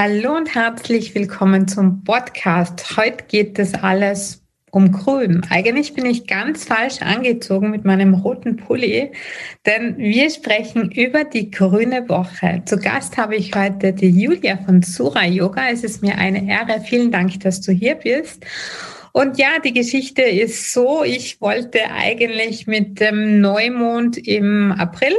Hallo und herzlich willkommen zum Podcast. Heute geht es alles um Grün. Eigentlich bin ich ganz falsch angezogen mit meinem roten Pulli, denn wir sprechen über die grüne Woche. Zu Gast habe ich heute die Julia von Sura Yoga. Es ist mir eine Ehre. Vielen Dank, dass du hier bist. Und ja, die Geschichte ist so, ich wollte eigentlich mit dem Neumond im April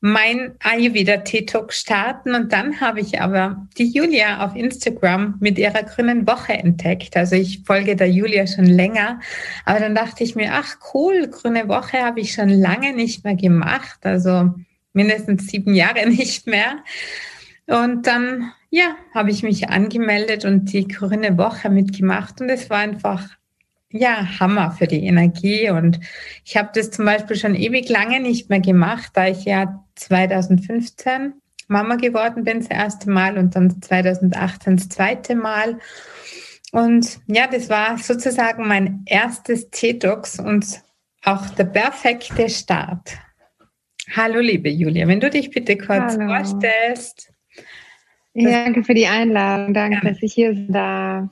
mein Ayurveda TikTok starten und dann habe ich aber die Julia auf Instagram mit ihrer grünen Woche entdeckt. Also ich folge der Julia schon länger, aber dann dachte ich mir, ach cool, grüne Woche habe ich schon lange nicht mehr gemacht, also mindestens sieben Jahre nicht mehr. Und dann, ja, habe ich mich angemeldet und die grüne Woche mitgemacht und es war einfach ja, Hammer für die Energie. Und ich habe das zum Beispiel schon ewig lange nicht mehr gemacht, da ich ja 2015 Mama geworden bin, das erste Mal und dann 2018 das zweite Mal. Und ja, das war sozusagen mein erstes T-Docs und auch der perfekte Start. Hallo, liebe Julia, wenn du dich bitte kurz Hallo. vorstellst. Ja, danke für die Einladung. Danke, ja. dass ich hier sein darf.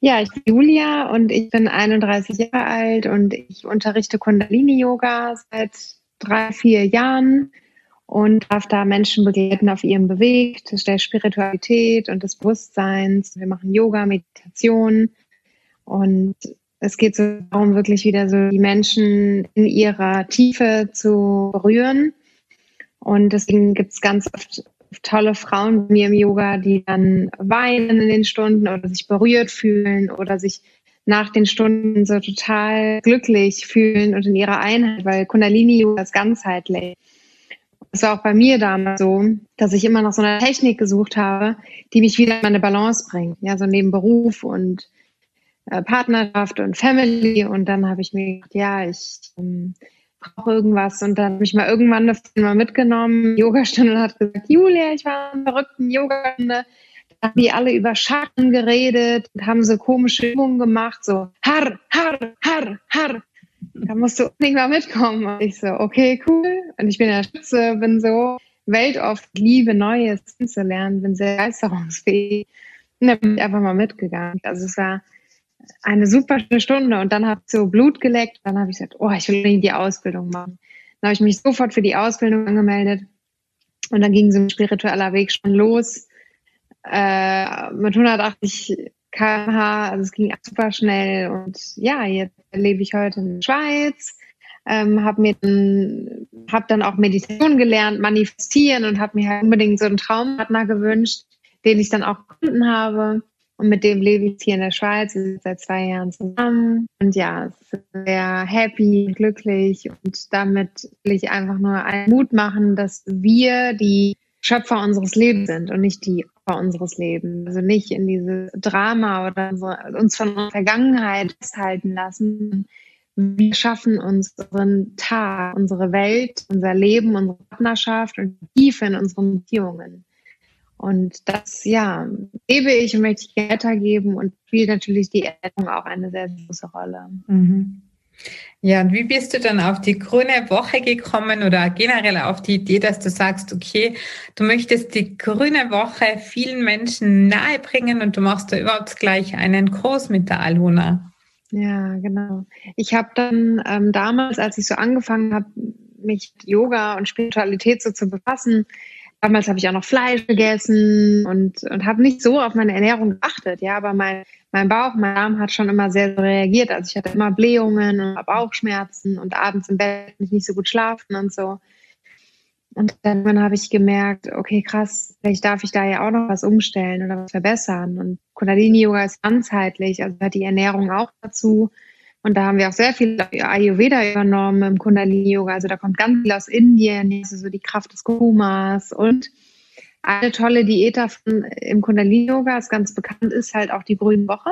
Ja, ich bin Julia und ich bin 31 Jahre alt und ich unterrichte Kundalini-Yoga seit drei, vier Jahren und darf da Menschen begleiten auf ihrem Beweg der Spiritualität und des Bewusstseins. Wir machen Yoga, Meditation und es geht so darum, wirklich wieder so die Menschen in ihrer Tiefe zu berühren. Und deswegen gibt es ganz oft tolle Frauen bei mir im Yoga, die dann weinen in den Stunden oder sich berührt fühlen oder sich nach den Stunden so total glücklich fühlen und in ihrer Einheit, weil Kundalini Yoga ist ganzheitlich. Das war auch bei mir damals so, dass ich immer nach so einer Technik gesucht habe, die mich wieder in meine Balance bringt. Ja, so neben Beruf und äh, Partnerschaft und Family. Und dann habe ich mir gedacht, ja, ich ähm, brauche irgendwas. Und dann habe ich mal irgendwann eine mal mitgenommen, Yogastunde und hat gesagt, Julia, ich war in verrückten Yogastunde. Da haben die alle über Schatten geredet und haben so komische Übungen gemacht, so har, har, har, har. Da musst du nicht mal mitkommen. Und ich so, okay, cool. Und ich bin ja Schütze, bin so weltoft, liebe Neues zu lernen, bin sehr begeisterungsfähig. Und dann bin ich einfach mal mitgegangen. Also es war eine super Stunde und dann habe ich so Blut geleckt. Dann habe ich gesagt, oh, ich will die Ausbildung machen. Dann habe ich mich sofort für die Ausbildung angemeldet und dann ging so ein spiritueller Weg schon los äh, mit 180 km/h. Also es ging super schnell und ja, jetzt lebe ich heute in der Schweiz. Ähm, habe mir dann, hab dann auch Meditation gelernt, manifestieren und habe mir halt unbedingt so einen Traumpartner gewünscht, den ich dann auch gefunden habe. Und mit dem lebe ich hier in der Schweiz. Wir sind seit zwei Jahren zusammen. Und ja, sehr happy, glücklich. Und damit will ich einfach nur einen Mut machen, dass wir die Schöpfer unseres Lebens sind und nicht die unseres Lebens. Also nicht in dieses Drama oder uns von unserer Vergangenheit festhalten lassen. Wir schaffen unseren Tag, unsere Welt, unser Leben, unsere Partnerschaft und Tiefe in unseren Beziehungen. Und das, ja, lebe ich und möchte ich weitergeben und spielt natürlich die Ernährung auch eine sehr große Rolle. Mhm. Ja, und wie bist du dann auf die grüne Woche gekommen oder generell auf die Idee, dass du sagst, okay, du möchtest die grüne Woche vielen Menschen nahebringen und du machst da überhaupt gleich einen Kurs mit der Aluna? Ja, genau. Ich habe dann ähm, damals, als ich so angefangen habe, mich mit Yoga und Spiritualität so zu befassen, damals habe ich auch noch Fleisch gegessen und, und habe nicht so auf meine Ernährung geachtet. Ja, aber mein, mein Bauch, mein Darm hat schon immer sehr reagiert. Also ich hatte immer Blähungen und Bauchschmerzen und abends im Bett nicht so gut schlafen und so. Und dann habe ich gemerkt, okay, krass, vielleicht darf ich da ja auch noch was umstellen oder was verbessern. Und Kundalini-Yoga ist ganzheitlich, also hat die Ernährung auch dazu. Und da haben wir auch sehr viel Ayurveda übernommen im Kundalini-Yoga. Also da kommt ganz viel aus Indien, also so die Kraft des Kumas und eine tolle Diät davon im Kundalini-Yoga, ist ganz bekannt ist, halt auch die grüne Woche.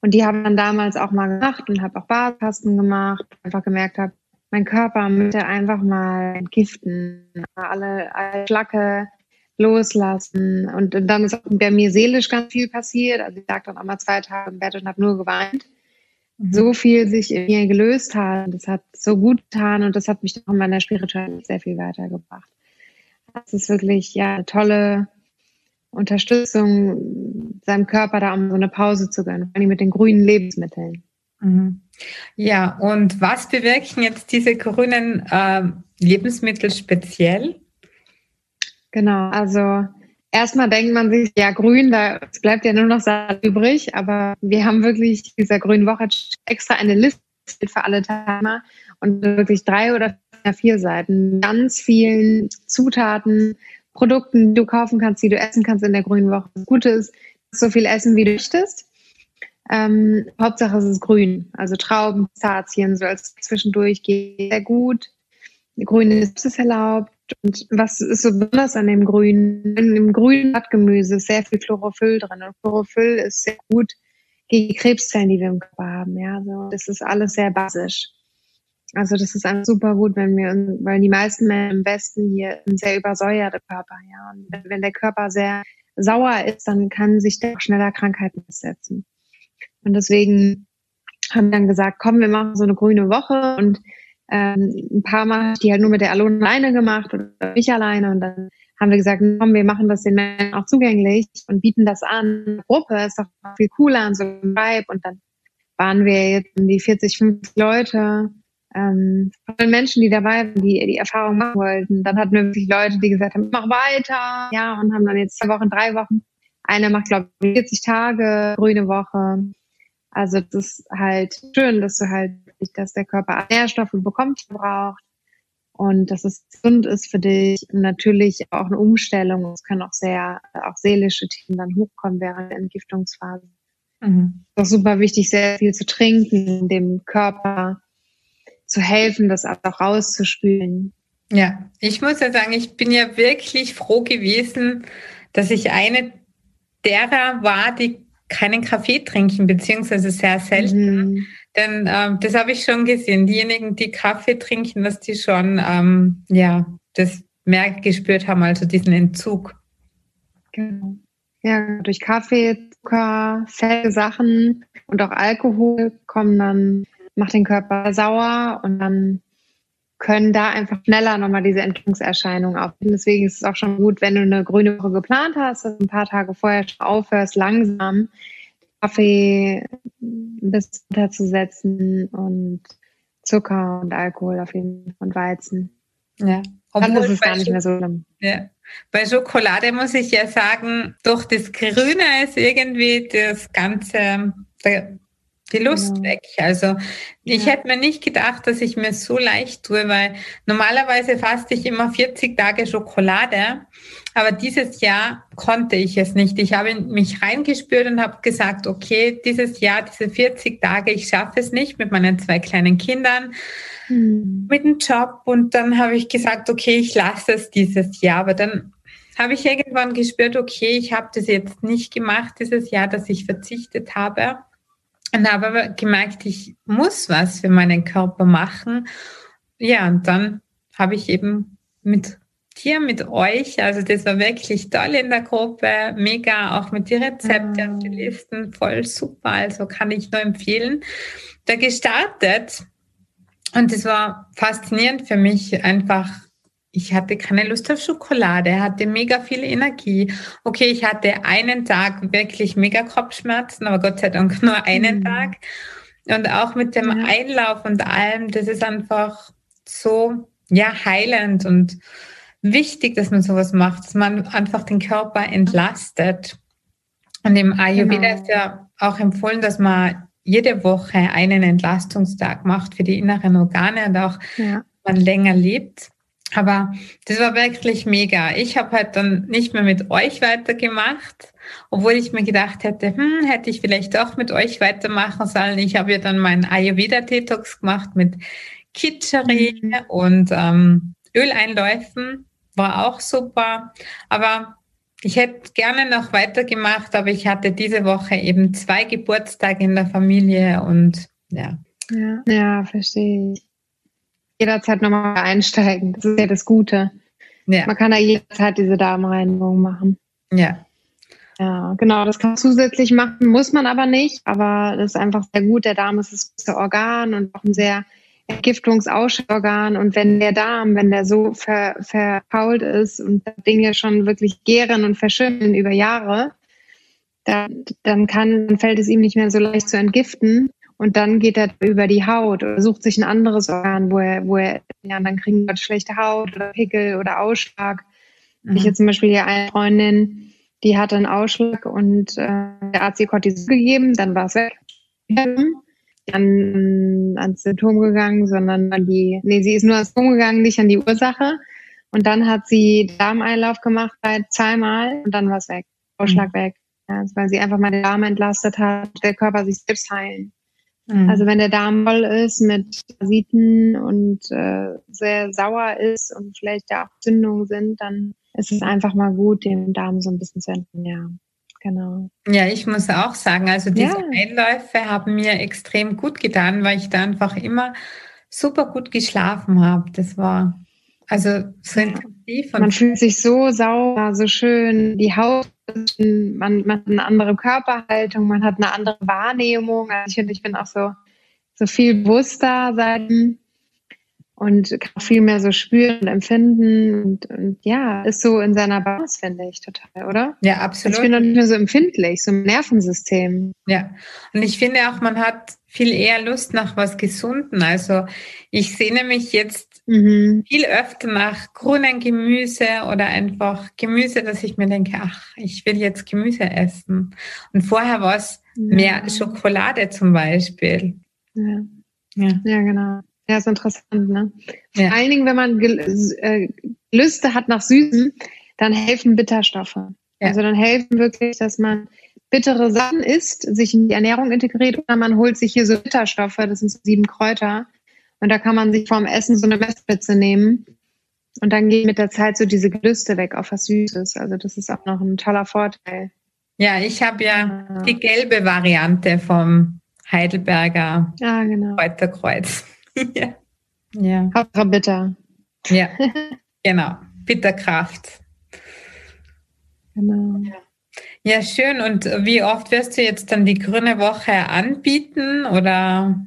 Und die habe dann damals auch mal gemacht und habe auch Badkasten gemacht, einfach gemerkt habe, mein Körper möchte einfach mal entgiften, alle, alle Schlacke loslassen. Und dann ist auch bei mir seelisch ganz viel passiert. Also ich lag dann auch mal zwei Tage im Bett und habe nur geweint so viel sich in mir gelöst hat. Das hat so gut getan und das hat mich auch in meiner Spiritualität sehr viel weitergebracht. Das ist wirklich ja eine tolle, Unterstützung, seinem Körper da um so eine Pause zu gönnen, vor allem mit den grünen Lebensmitteln. Mhm. Ja, und was bewirken jetzt diese grünen äh, Lebensmittel speziell? Genau, also erstmal denkt man sich, ja, grün, da bleibt ja nur noch Salat übrig, aber wir haben wirklich dieser grünen Woche extra eine Liste für alle Teilnehmer und wirklich drei oder vier Seiten, ganz vielen Zutaten, Produkten, die du kaufen kannst, die du essen kannst in der grünen Woche. Das Gute ist, so viel essen, wie du möchtest. Ähm, Hauptsache es ist grün, also Trauben, Pistazien, so als zwischendurch geht sehr gut. Grüne ist erlaubt. Und was ist so besonders an dem Grünen? Im grünen Blattgemüse ist sehr viel Chlorophyll drin. Und Chlorophyll ist sehr gut gegen Krebszellen, die wir im Körper haben. Ja, also das ist alles sehr basisch. Also das ist einfach super gut, wenn wir, weil die meisten Menschen im Westen hier ein sehr übersäuerte Körper, ja. Und wenn der Körper sehr sauer ist, dann kann sich der auch schneller Krankheiten setzen. Und deswegen haben wir dann gesagt, komm, wir machen so eine grüne Woche und ähm, ein paar Mal die halt nur mit der Alone alleine gemacht oder ich alleine und dann haben wir gesagt, komm, wir machen das den Menschen auch zugänglich und bieten das an. Gruppe ist doch viel cooler an so einem Vibe und dann waren wir jetzt in die 40, 50 Leute ähm, von Menschen, die dabei waren, die die Erfahrung machen wollten. Dann hatten wir wirklich Leute, die gesagt haben, mach weiter, ja, und haben dann jetzt zwei Wochen, drei Wochen. Einer macht, glaube ich, 40 Tage, grüne Woche. Also das ist halt schön, dass du halt, dass der Körper Nährstoffe bekommt, braucht und dass es gesund ist für dich. Und natürlich auch eine Umstellung. Es können auch sehr, auch seelische Themen dann hochkommen während der Entgiftungsphase. Mhm. Es ist auch super wichtig, sehr viel zu trinken, dem Körper zu helfen, das auch rauszuspülen. Ja, ich muss ja sagen, ich bin ja wirklich froh gewesen, dass ich eine derer war, die keinen Kaffee trinken, beziehungsweise sehr selten. Mhm. Denn ähm, das habe ich schon gesehen. Diejenigen, die Kaffee trinken, dass die schon ähm, ja das mehr gespürt haben, also diesen Entzug. Genau. Ja, durch Kaffee, Zucker, fette Sachen und auch Alkohol kommen dann macht den Körper sauer und dann können da einfach schneller nochmal diese Entzugserscheinungen auftreten. Deswegen ist es auch schon gut, wenn du eine grüne Woche geplant hast, dass du ein paar Tage vorher schon aufhörst, langsam Kaffee ein bisschen runterzusetzen und Zucker und Alkohol auf jeden Fall und Weizen. Ja. Obwohl Dann ist es gar nicht mehr so schlimm. Ja. Bei Schokolade muss ich ja sagen, doch das Grüne ist irgendwie das Ganze, die Lust ja. weg. Also ich ja. hätte mir nicht gedacht, dass ich mir so leicht tue, weil normalerweise faste ich immer 40 Tage Schokolade, aber dieses Jahr konnte ich es nicht. Ich habe mich reingespürt und habe gesagt, okay, dieses Jahr, diese 40 Tage, ich schaffe es nicht mit meinen zwei kleinen Kindern, mhm. mit dem Job und dann habe ich gesagt, okay, ich lasse es dieses Jahr, aber dann habe ich irgendwann gespürt, okay, ich habe das jetzt nicht gemacht dieses Jahr, dass ich verzichtet habe und habe aber gemerkt, ich muss was für meinen Körper machen. Ja, und dann habe ich eben mit dir, mit euch, also das war wirklich toll in der Gruppe, mega, auch mit die Rezepte und die ah. Listen, voll super, also kann ich nur empfehlen. Da gestartet und es war faszinierend für mich, einfach ich hatte keine Lust auf Schokolade, hatte mega viel Energie. Okay, ich hatte einen Tag wirklich mega Kopfschmerzen, aber Gott sei Dank nur einen mhm. Tag. Und auch mit dem ja. Einlauf und allem, das ist einfach so, ja, heilend und wichtig, dass man sowas macht, dass man einfach den Körper entlastet. Und im Ayurveda genau. ist ja auch empfohlen, dass man jede Woche einen Entlastungstag macht für die inneren Organe und auch ja. man länger lebt. Aber das war wirklich mega. Ich habe halt dann nicht mehr mit euch weitergemacht, obwohl ich mir gedacht hätte, hm, hätte ich vielleicht auch mit euch weitermachen sollen. Ich habe ja dann meinen Ayurveda-Detox gemacht mit Kitscheri mhm. und ähm, Öleinläufen. War auch super. Aber ich hätte gerne noch weitergemacht, aber ich hatte diese Woche eben zwei Geburtstage in der Familie und ja. Ja, ja verstehe ich jederzeit nochmal einsteigen. Das ist ja das Gute. Ja. Man kann da jederzeit diese Darmreinigung machen. Ja. Ja, genau, das kann man zusätzlich machen, muss man aber nicht. Aber das ist einfach sehr gut. Der Darm ist das größte Organ und auch ein sehr Entgiftungsausschauorgan und wenn der Darm, wenn der so ver, verfault ist und Dinge schon wirklich gären und verschimmeln über Jahre, dann, dann kann, dann fällt es ihm nicht mehr so leicht zu entgiften und dann geht er über die Haut oder sucht sich ein anderes Organ, wo er, wo er, ja, dann kriegen wir schlechte Haut oder Pickel oder Ausschlag. Mhm. Ich jetzt zum Beispiel hier eine Freundin, die hatte einen Ausschlag und äh, der Arzt ihr Cortison gegeben, dann war es weg an, ans Symptom gegangen, sondern an die, nee, sie ist nur ans Symptom gegangen, nicht an die Ursache. Und dann hat sie Darmeinlauf gemacht, zweimal, und dann war es weg. Ausschlag mhm. weg. Ja, weil sie einfach mal den Darm entlastet hat, der Körper sich selbst heilen. Mhm. Also wenn der Darm voll ist mit Parasiten und äh, sehr sauer ist und vielleicht ja auch Zündungen sind, dann ist es einfach mal gut, den Darm so ein bisschen zu ernähren genau. Ja, ich muss auch sagen, also diese ja. Einläufe haben mir extrem gut getan, weil ich da einfach immer super gut geschlafen habe. Das war also so intensiv. man fühlt sich so sauber, so schön. Die Haut, man, man hat eine andere Körperhaltung, man hat eine andere Wahrnehmung. Also ich finde, ich bin auch so, so viel bewusster seit und kann viel mehr so spüren und empfinden und, und ja, ist so in seiner Basis, finde ich total, oder? Ja, absolut. Also ich bin noch nicht mehr so empfindlich, so im Nervensystem. Ja, und ich finde auch, man hat viel eher Lust nach was Gesunden. Also ich sehne mich jetzt mhm. viel öfter nach grünen Gemüse oder einfach Gemüse, dass ich mir denke, ach, ich will jetzt Gemüse essen. Und vorher war es ja. mehr Schokolade zum Beispiel. Ja, ja. ja genau. Ja, ist interessant, ne? Ja. Vor allen Dingen, wenn man äh, Gelüste hat nach Süßen, dann helfen Bitterstoffe. Ja. Also dann helfen wirklich, dass man bittere Sachen isst, sich in die Ernährung integriert oder man holt sich hier so Bitterstoffe, das sind so sieben Kräuter. Und da kann man sich vorm Essen so eine Messspitze nehmen. Und dann gehen mit der Zeit so diese Gelüste weg auf was Süßes. Also das ist auch noch ein toller Vorteil. Ja, ich habe ja, ja, die gelbe Variante vom Heidelberger ah, genau. Kräuterkreuz. ja. ja. Hauptsache bitter. Ja, genau. Bitterkraft. Genau. Ja. ja, schön. Und wie oft wirst du jetzt dann die Grüne Woche anbieten oder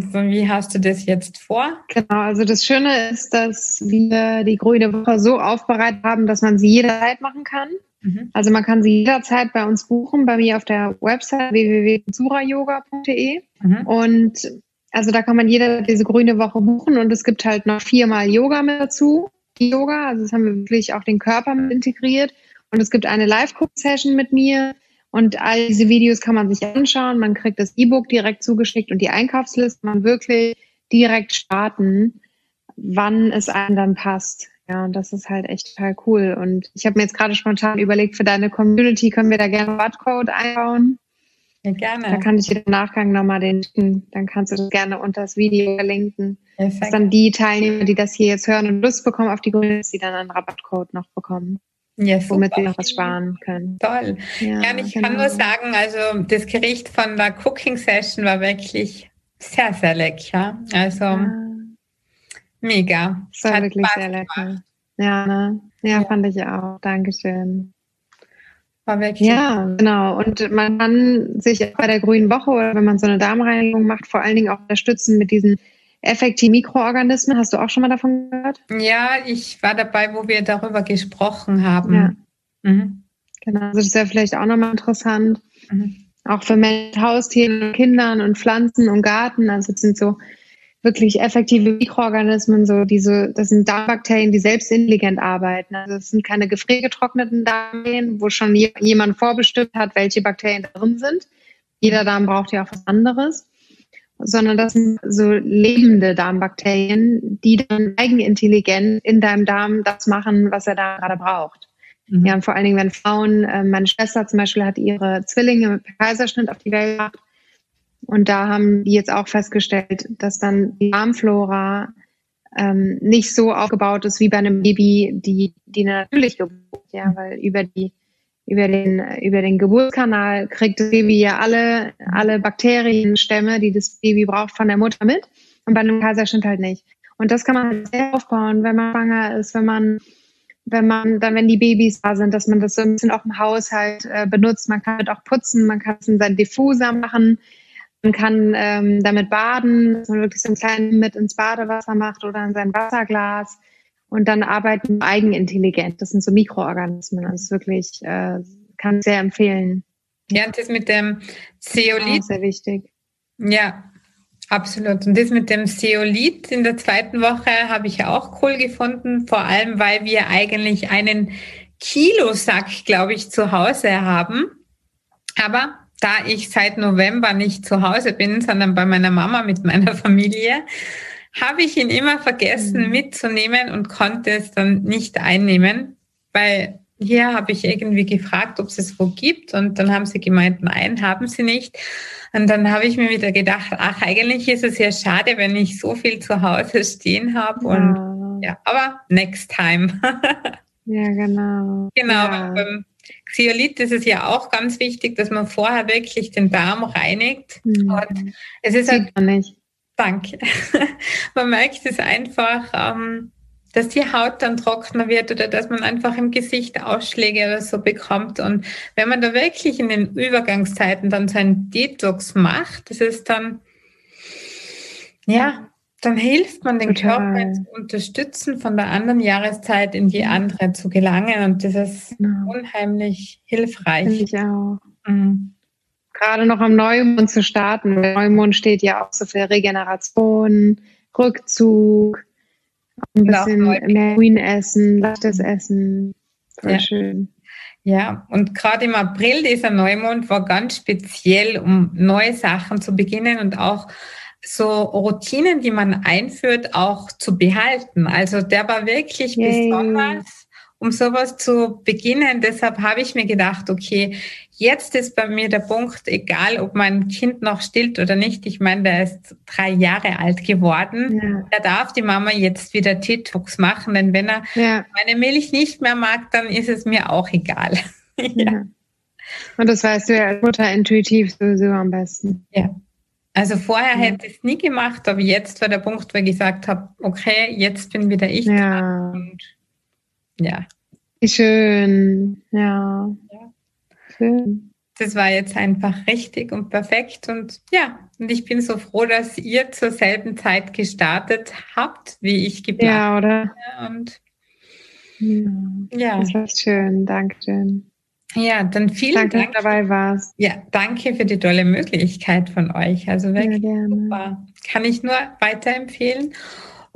wie hast du das jetzt vor? Genau, also das Schöne ist, dass wir die Grüne Woche so aufbereitet haben, dass man sie jederzeit machen kann. Mhm. Also man kann sie jederzeit bei uns buchen, bei mir auf der Website www.surayoga.de. Mhm. Und also da kann man jeder diese grüne Woche buchen und es gibt halt noch viermal Yoga mit dazu. Yoga, also das haben wir wirklich auch den Körper mit integriert. Und es gibt eine Live-Cook-Session mit mir. Und all diese Videos kann man sich anschauen. Man kriegt das E-Book direkt zugeschickt und die Einkaufsliste. Man wirklich direkt starten, wann es einem dann passt. Ja, und das ist halt echt total cool. Und ich habe mir jetzt gerade spontan überlegt, für deine Community können wir da gerne einen Rabattcode einbauen. Ja, gerne. Da kann ich dir im Nachgang nochmal den schicken. Dann kannst du das gerne unter das Video verlinken. Perfekt. Dass dann die Teilnehmer, die das hier jetzt hören und Lust bekommen auf die Grüne, die dann einen Rabattcode noch bekommen. Ja, womit sie noch was sparen können. Toll. Ja, ja ich genau. kann nur sagen, also das Gericht von der Cooking Session war wirklich sehr, sehr lecker. Also ja. mega. Das war wirklich Spaß sehr lecker. Ja, ne? ja, ja, fand ich auch. Dankeschön. War wirklich ja, genau. Und man kann sich bei der Grünen Woche oder wenn man so eine Darmreinigung macht, vor allen Dingen auch unterstützen mit diesen effektiven Mikroorganismen. Hast du auch schon mal davon gehört? Ja, ich war dabei, wo wir darüber gesprochen haben. Ja. Mhm. Genau, also das wäre vielleicht auch nochmal interessant. Mhm. Auch für Menschen, Haustiere, Kindern und Pflanzen und Garten. Also es sind so wirklich effektive Mikroorganismen, so diese, das sind Darmbakterien, die selbst intelligent arbeiten. Also es sind keine gefriergetrockneten Darmien, wo schon jemand vorbestimmt hat, welche Bakterien drin sind. Jeder Darm braucht ja auch was anderes. Sondern das sind so lebende Darmbakterien, die dann eigenintelligent in deinem Darm das machen, was er da gerade braucht. Mhm. Ja, und vor allen Dingen, wenn Frauen, äh, meine Schwester zum Beispiel hat ihre Zwillinge mit Kaiserschnitt auf die Welt gebracht und da haben die jetzt auch festgestellt, dass dann die Darmflora ähm, nicht so aufgebaut ist wie bei einem Baby, die, die natürlich Geburt, ja, weil über die über den, über den Geburtskanal kriegt das Baby ja alle, alle Bakterienstämme, die das Baby braucht, von der Mutter mit. Und bei einem Kaiserschnitt halt nicht. Und das kann man sehr aufbauen, wenn man schwanger ist, wenn man, wenn man, dann, wenn die Babys da sind, dass man das so ein bisschen auch im Haushalt äh, benutzt. Man kann halt auch putzen, man kann es in seinen Diffuser machen Man kann ähm, damit baden, dass man wirklich so einen kleinen mit ins Badewasser macht oder in sein Wasserglas und dann arbeiten eigenintelligent. Das sind so Mikroorganismen. Das ist wirklich, äh, kann ich sehr empfehlen. Ja, und das mit dem Zeolit. Sehr wichtig. Ja, absolut. Und das mit dem Zeolit in der zweiten Woche habe ich auch cool gefunden, vor allem weil wir eigentlich einen Kilosack, glaube ich, zu Hause haben. Aber da ich seit November nicht zu Hause bin, sondern bei meiner Mama mit meiner Familie, habe ich ihn immer vergessen mhm. mitzunehmen und konnte es dann nicht einnehmen, weil hier habe ich irgendwie gefragt, ob es es wo gibt und dann haben sie gemeint, nein, haben sie nicht. Und dann habe ich mir wieder gedacht, ach, eigentlich ist es ja schade, wenn ich so viel zu Hause stehen habe und ja, aber next time. ja, genau. Genau. Ja. Beim Xiolit ist es ja auch ganz wichtig, dass man vorher wirklich den Darm reinigt. Mhm. Und es ist halt, nicht. Danke. man merkt es einfach, ähm, dass die Haut dann trockener wird oder dass man einfach im Gesicht Ausschläge oder so bekommt. Und wenn man da wirklich in den Übergangszeiten dann so einen Detox macht, das ist dann, ja, dann hilft man den Total. Körper zu unterstützen, von der anderen Jahreszeit in die andere zu gelangen. Und das ist genau. unheimlich hilfreich. Finde ich auch. Mhm. Gerade noch am Neumond zu starten. Der Neumond steht ja auch so für Regeneration, Rückzug, ein bisschen mehr Green essen, leichtes Essen. Voll ja. schön. Ja, und gerade im April dieser Neumond war ganz speziell, um neue Sachen zu beginnen und auch so Routinen, die man einführt, auch zu behalten. Also der war wirklich Yay. besonders um sowas zu beginnen. Deshalb habe ich mir gedacht, okay, jetzt ist bei mir der Punkt, egal ob mein Kind noch stillt oder nicht. Ich meine, der ist drei Jahre alt geworden. Ja. Er darf die Mama jetzt wieder Detox machen, denn wenn er ja. meine Milch nicht mehr mag, dann ist es mir auch egal. ja. ja. Und das weißt du ja als Mutter intuitiv sowieso am besten. Ja. Also vorher hätte ich es nie gemacht, aber jetzt war der Punkt, wo ich gesagt habe, okay, jetzt bin wieder ich ja. und ja. Schön, ja. ja. Schön. Das war jetzt einfach richtig und perfekt und ja, und ich bin so froh, dass ihr zur selben Zeit gestartet habt, wie ich geplant Ja, oder? Und ja, ja. Das war schön, danke schön. Ja, dann vielen danke, Dank. Dass du dabei warst. Ja, danke für die tolle Möglichkeit von euch. Also wirklich ja, super. Kann ich nur weiterempfehlen.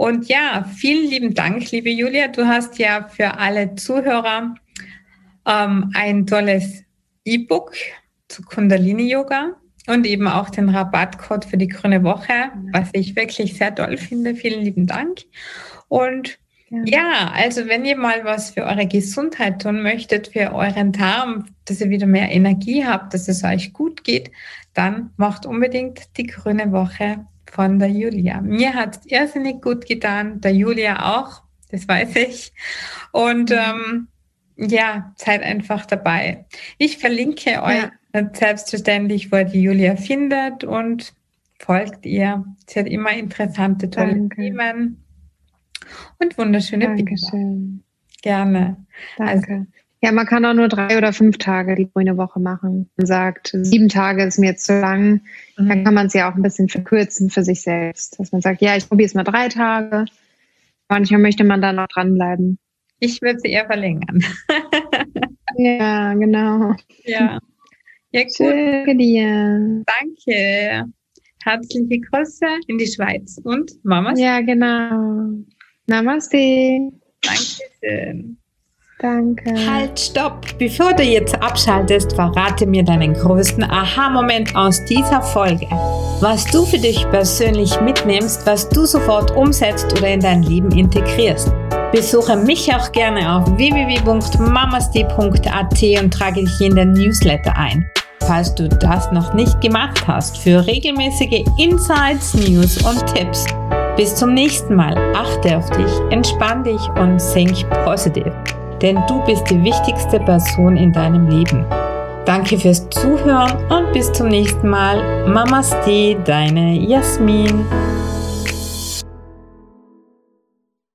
Und ja, vielen lieben Dank, liebe Julia. Du hast ja für alle Zuhörer ähm, ein tolles E-Book zu Kundalini Yoga und eben auch den Rabattcode für die grüne Woche, was ich wirklich sehr toll finde. Vielen lieben Dank. Und ja. ja, also wenn ihr mal was für eure Gesundheit tun möchtet, für euren Darm, dass ihr wieder mehr Energie habt, dass es euch gut geht, dann macht unbedingt die grüne Woche von der Julia. Mir hat es irrsinnig gut getan, der Julia auch, das weiß ich. Und ähm, ja, seid einfach dabei. Ich verlinke euch ja. selbstverständlich, wo ihr die Julia findet und folgt ihr. Sie hat immer interessante, tolle Danke. Themen und wunderschöne Dankeschön. Bilder. Gerne. Danke. Also, ja, man kann auch nur drei oder fünf Tage die grüne Woche machen. Man sagt, sieben Tage ist mir jetzt zu lang. Mhm. Dann kann man es ja auch ein bisschen verkürzen für sich selbst. Dass man sagt, ja, ich probiere es mal drei Tage. Manchmal möchte man dann noch dranbleiben. Ich würde sie eher verlängern. ja, genau. Ja. Ja, gut. Danke dir. Danke. Herzliche Grüße in die Schweiz und Mamas. Ja, genau. Namaste. Dankeschön. Danke. Halt, stopp! Bevor du jetzt abschaltest, verrate mir deinen größten Aha-Moment aus dieser Folge. Was du für dich persönlich mitnimmst, was du sofort umsetzt oder in dein Leben integrierst. Besuche mich auch gerne auf www.mamasti.at und trage dich in den Newsletter ein. Falls du das noch nicht gemacht hast, für regelmäßige Insights, News und Tipps. Bis zum nächsten Mal. Achte auf dich, entspann dich und think positive denn du bist die wichtigste Person in deinem Leben. Danke fürs Zuhören und bis zum nächsten Mal. Mamaste, deine Jasmin.